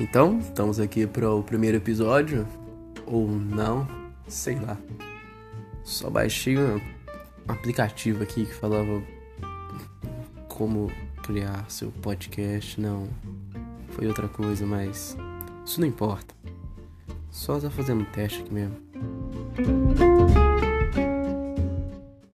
Então, estamos aqui para o primeiro episódio. Ou não, sei lá. Só baixei um aplicativo aqui que falava como criar seu podcast. Não, foi outra coisa, mas isso não importa. Só tá fazendo um teste aqui mesmo.